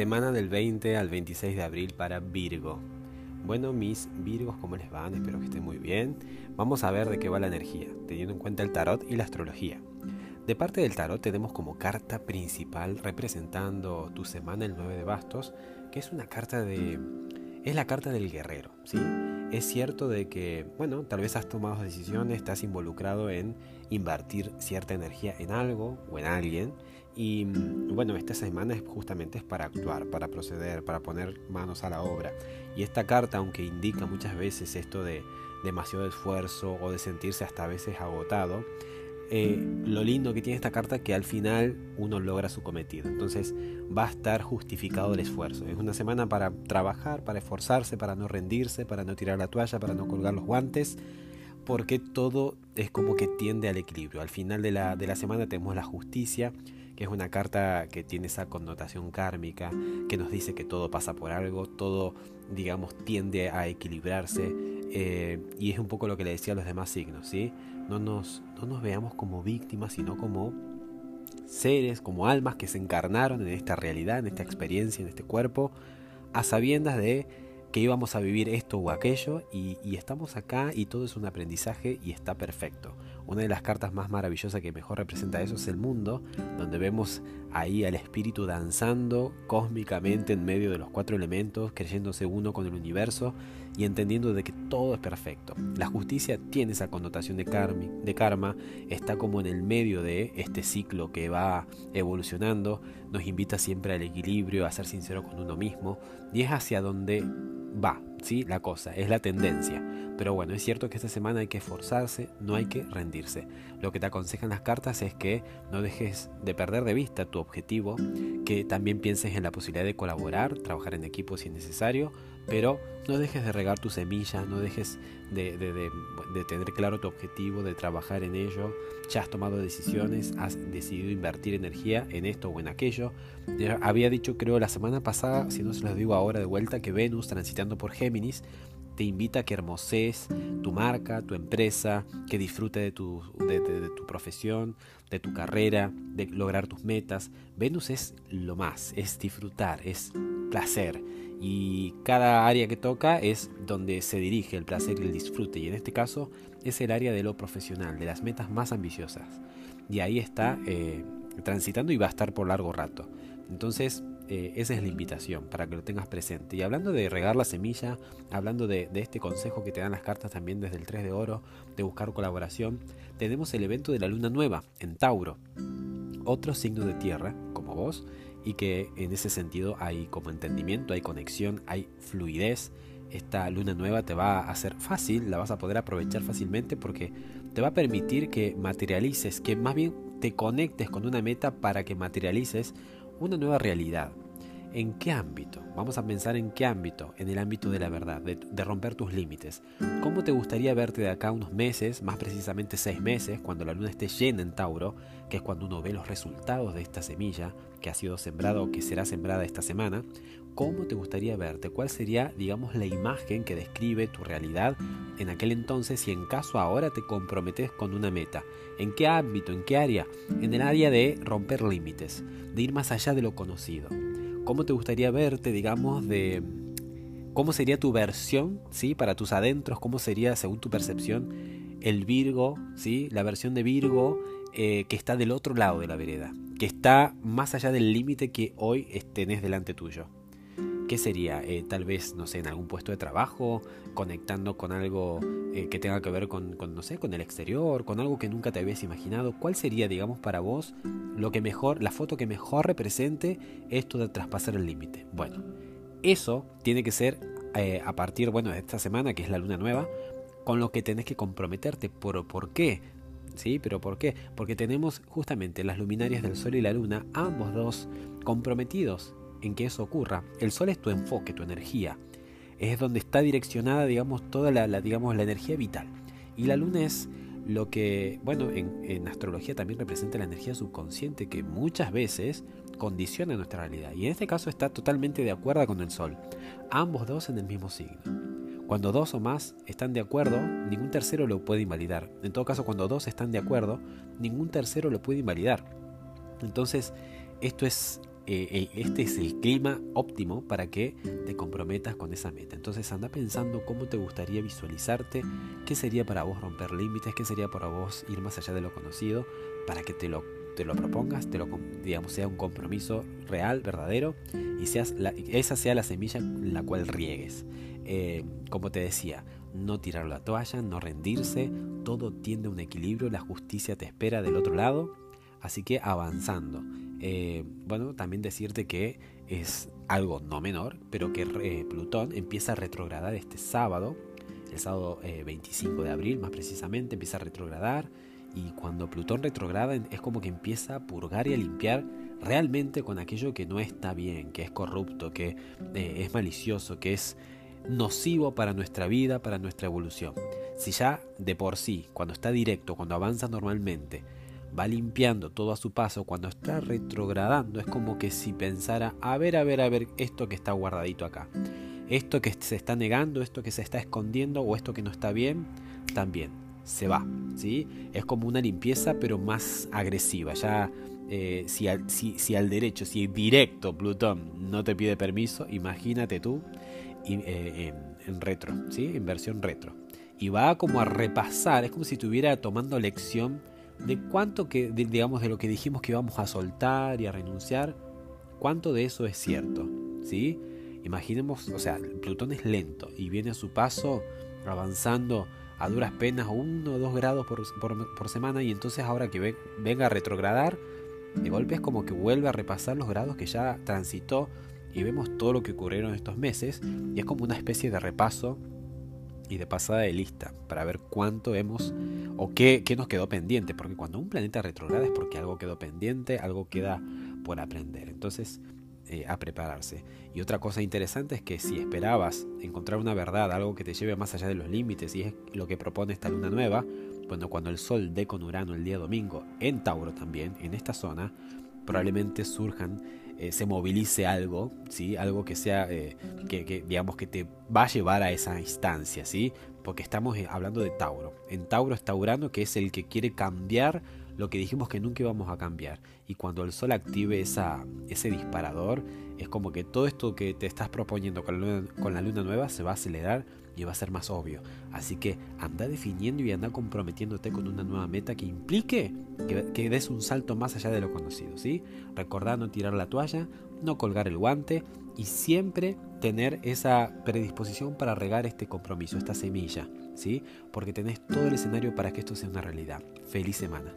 Semana del 20 al 26 de abril para Virgo. Bueno, mis Virgos, ¿cómo les van? Espero que estén muy bien. Vamos a ver de qué va la energía, teniendo en cuenta el tarot y la astrología. De parte del tarot tenemos como carta principal representando tu semana el 9 de bastos, que es una carta de... es la carta del guerrero, ¿sí? Es cierto de que, bueno, tal vez has tomado decisiones, estás involucrado en invertir cierta energía en algo o en alguien. Y mm, bueno, esta semana es justamente es para actuar, para proceder, para poner manos a la obra. Y esta carta, aunque indica muchas veces esto de demasiado esfuerzo o de sentirse hasta a veces agotado, eh, lo lindo que tiene esta carta es que al final uno logra su cometido. Entonces va a estar justificado el esfuerzo. Es una semana para trabajar, para esforzarse, para no rendirse, para no tirar la toalla, para no colgar los guantes, porque todo es como que tiende al equilibrio. Al final de la, de la semana tenemos la justicia, que es una carta que tiene esa connotación kármica, que nos dice que todo pasa por algo, todo, digamos, tiende a equilibrarse. Eh, y es un poco lo que le decía a los demás signos, ¿sí? no nos, no nos veamos como víctimas, sino como seres, como almas que se encarnaron en esta realidad, en esta experiencia, en este cuerpo, a sabiendas de que íbamos a vivir esto o aquello y, estamos acá y todo es un aprendizaje y está perfecto. Una de las cartas más maravillosas que mejor representa eso es el mundo, donde vemos ahí al espíritu danzando cósmicamente en medio de los cuatro elementos, creyéndose uno con el universo y entendiendo de que todo es perfecto. La justicia tiene esa connotación de, de karma, está como en el medio de este ciclo que va evolucionando, nos invita siempre al equilibrio, a ser sincero con uno mismo y es hacia donde va, ¿sí? La cosa, es la tendencia. Pero bueno, es cierto que esta semana hay que esforzarse, no hay que rendirse. Lo que te aconsejan las cartas es que no dejes de perder de vista tu objetivo, que también pienses en la posibilidad de colaborar, trabajar en equipo si es necesario, pero no dejes de regar tu semilla, no dejes de, tener claro tu objetivo, de trabajar en ello. Ya has tomado decisiones, has decidido invertir energía en esto o en aquello. Había dicho, creo, la semana pasada, si no se los digo ahora de vuelta, que Venus transitando por Géminis te invita a que hermosees tu marca, tu empresa, que disfrute de tu, de, tu profesión, de tu carrera, de lograr tus metas. Venus es lo más, es disfrutar, es placer y cada área que toca es donde se dirige el placer y el disfrute y en este caso es el área de lo profesional, de las metas más ambiciosas y ahí está eh, transitando y va a estar por largo rato. Entonces eh, esa es la invitación para que lo tengas presente. Y hablando de regar la semilla, hablando de, este consejo que te dan las cartas también desde el 3 de oro, de buscar colaboración, tenemos el evento de la luna nueva en Tauro, otro signo de tierra como vos y que en ese sentido hay como entendimiento, hay conexión, hay fluidez. Esta luna nueva te va a hacer fácil, la vas a poder aprovechar fácilmente porque te va a permitir que materialices, que más bien te conectes con una meta para que materialices una nueva realidad. ¿En qué ámbito? Vamos a pensar en qué ámbito. En el ámbito de la verdad, de, romper tus límites. ¿Cómo te gustaría verte de acá unos meses, más precisamente seis meses, cuando la luna esté llena en Tauro, que es cuando uno ve los resultados de esta semilla que ha sido sembrada o que será sembrada esta semana? ¿Cómo te gustaría verte? ¿Cuál sería, digamos, la imagen que describe tu realidad en aquel entonces y en caso ahora te comprometes con una meta? ¿En qué ámbito? ¿En qué área? En el área de romper límites, de ir más allá de lo conocido cómo te gustaría verte, digamos, de cómo sería tu versión, ¿sí? Para tus adentros, cómo sería, según tu percepción, el Virgo, ¿sí? La versión de Virgo eh, que está del otro lado de la vereda, que está más allá del límite que hoy tenés delante tuyo. ¿Qué sería? Eh, tal vez, no sé, en algún puesto de trabajo, conectando con algo eh, que tenga que ver con, no sé, con el exterior, con algo que nunca te habías imaginado. ¿Cuál sería, digamos, para vos lo que mejor, la foto que mejor represente esto de traspasar el límite? Bueno, eso tiene que ser eh, a partir, bueno, de esta semana, que es la luna nueva, con lo que tenés que comprometerte. ¿Por, ¿por qué? ¿Sí? ¿Pero por qué? Porque tenemos justamente las luminarias del Sol y la Luna, ambos dos comprometidos en que eso ocurra. El sol es tu enfoque, tu energía. Es donde está direccionada, digamos, toda la, digamos, la energía vital. Y la luna es lo que, bueno, en, astrología también representa la energía subconsciente que muchas veces condiciona nuestra realidad. Y en este caso está totalmente de acuerdo con el sol. Ambos dos en el mismo signo. Cuando dos o más están de acuerdo, ningún tercero lo puede invalidar. En todo caso, cuando dos están de acuerdo, ningún tercero lo puede invalidar. Entonces, esto es eh, este es el clima óptimo para que te comprometas con esa meta. Entonces anda pensando cómo te gustaría visualizarte, qué sería para vos romper límites, qué sería para vos ir más allá de lo conocido, para que te lo, te lo propongas, te lo, digamos, sea un compromiso real, verdadero, y seas esa sea la semilla en la cual riegues. Eh, como te decía, no tirar la toalla, no rendirse, todo tiende a un equilibrio, la justicia te espera del otro lado, así que avanzando. Eh, bueno, también decirte que es algo no menor, pero que eh, Plutón empieza a retrogradar este sábado, el sábado 25 de abril más precisamente, empieza a retrogradar y cuando Plutón retrograda es como que empieza a purgar y a limpiar realmente con aquello que no está bien, que es corrupto, que es malicioso, que es nocivo para nuestra vida, para nuestra evolución. Si ya de por sí, cuando está directo, cuando avanza normalmente, va limpiando todo a su paso, cuando está retrogradando, es como que si pensara, a ver, a ver, a ver, esto que está guardadito acá, esto que se está negando, esto que se está escondiendo o esto que no está bien, también se va, ¿sí? Es como una limpieza pero más agresiva, ya eh, si, al, si al derecho, si directo Plutón no te pide permiso, imagínate tú eh, en, retro, ¿sí? en versión retro. Y va como a repasar, es como si estuviera tomando lección de cuánto que, digamos, de lo que dijimos que íbamos a soltar y a renunciar, cuánto de eso es cierto, ¿sí? Imaginemos, o sea, Plutón es lento y viene a su paso avanzando a duras penas uno o dos grados por, por, semana y entonces ahora que venga a retrogradar, de golpe es como que vuelve a repasar los grados que ya transitó y vemos todo lo que ocurrieron estos meses y es como una especie de repaso y de pasada de lista para ver cuánto hemos o qué, qué nos quedó pendiente, porque cuando un planeta retrograda es porque algo quedó pendiente, algo queda por aprender. Entonces, eh, a prepararse. Y otra cosa interesante es que si esperabas encontrar una verdad, algo que te lleve más allá de los límites, y es lo que propone esta luna nueva, bueno, cuando el Sol dé con Urano el día domingo, en Tauro también, en esta zona, probablemente surjan eh, se movilice algo, ¿sí? algo que sea, eh, que, digamos que te va a llevar a esa instancia, ¿sí? porque estamos eh, hablando de Tauro. En Tauro está Urano, que es el que quiere cambiar lo que dijimos que nunca íbamos a cambiar. Y cuando el Sol active esa, ese disparador, es como que todo esto que te estás proponiendo con la, con la luna nueva se va a acelerar y va a ser más obvio. Así que anda definiendo y anda comprometiéndote con una nueva meta que implique que, des un salto más allá de lo conocido. ¿sí? Recordar no tirar la toalla, no colgar el guante y siempre tener esa predisposición para regar este compromiso, esta semilla, ¿sí? porque tenés todo el escenario para que esto sea una realidad. Feliz semana.